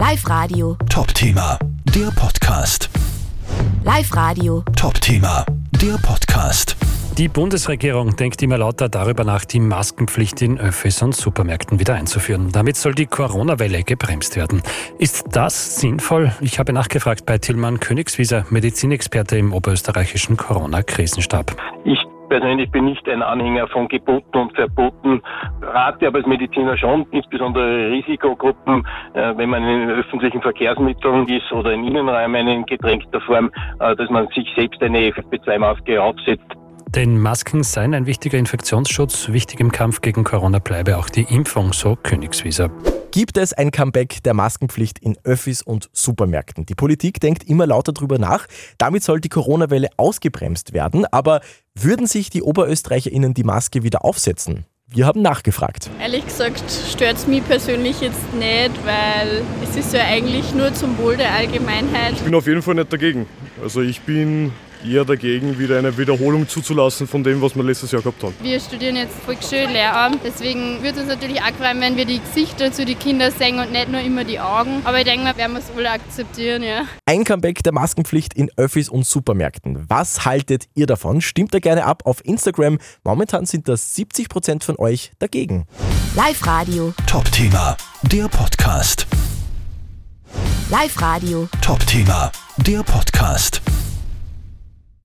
Live Radio. Top-Thema, der Podcast. Live Radio. Top-Thema, der Podcast. Die Bundesregierung denkt immer lauter darüber nach, die Maskenpflicht in Öffis und Supermärkten wieder einzuführen. Damit soll die Corona-Welle gebremst werden. Ist das sinnvoll? Ich habe nachgefragt bei Tillmann Königswieser, Medizinexperte im oberösterreichischen Corona-Krisenstab. Ich persönlich bin nicht ein Anhänger von Geboten und Verboten, rate aber als Mediziner schon, insbesondere Risikogruppen, äh, wenn man in öffentlichen Verkehrsmitteln ist oder in Innenräumen in gedrängter Form, äh, dass man sich selbst eine FFP2-Maske aufsetzt. Denn Masken seien ein wichtiger Infektionsschutz. Wichtig im Kampf gegen Corona bleibe auch die Impfung, so Königswieser. Gibt es ein Comeback der Maskenpflicht in Öffis und Supermärkten? Die Politik denkt immer lauter drüber nach. Damit soll die Corona-Welle ausgebremst werden. Aber würden sich die OberösterreicherInnen die Maske wieder aufsetzen? Wir haben nachgefragt. Ehrlich gesagt stört es mich persönlich jetzt nicht, weil es ist ja eigentlich nur zum Wohl der Allgemeinheit. Ich bin auf jeden Fall nicht dagegen. Also ich bin eher dagegen, wieder eine Wiederholung zuzulassen von dem, was wir letztes Jahr gehabt haben. Wir studieren jetzt Volksschule, Lehramt, deswegen würde es uns natürlich auch gefallen, wenn wir die Gesichter zu den Kindern sehen und nicht nur immer die Augen. Aber ich denke mal, werden wir es wohl akzeptieren, ja. Ein Comeback der Maskenpflicht in Öffis und Supermärkten. Was haltet ihr davon? Stimmt da gerne ab auf Instagram. Momentan sind das 70% von euch dagegen. Live Radio. Top-Thema, der Podcast. Live Radio. Top-Thema, der Podcast.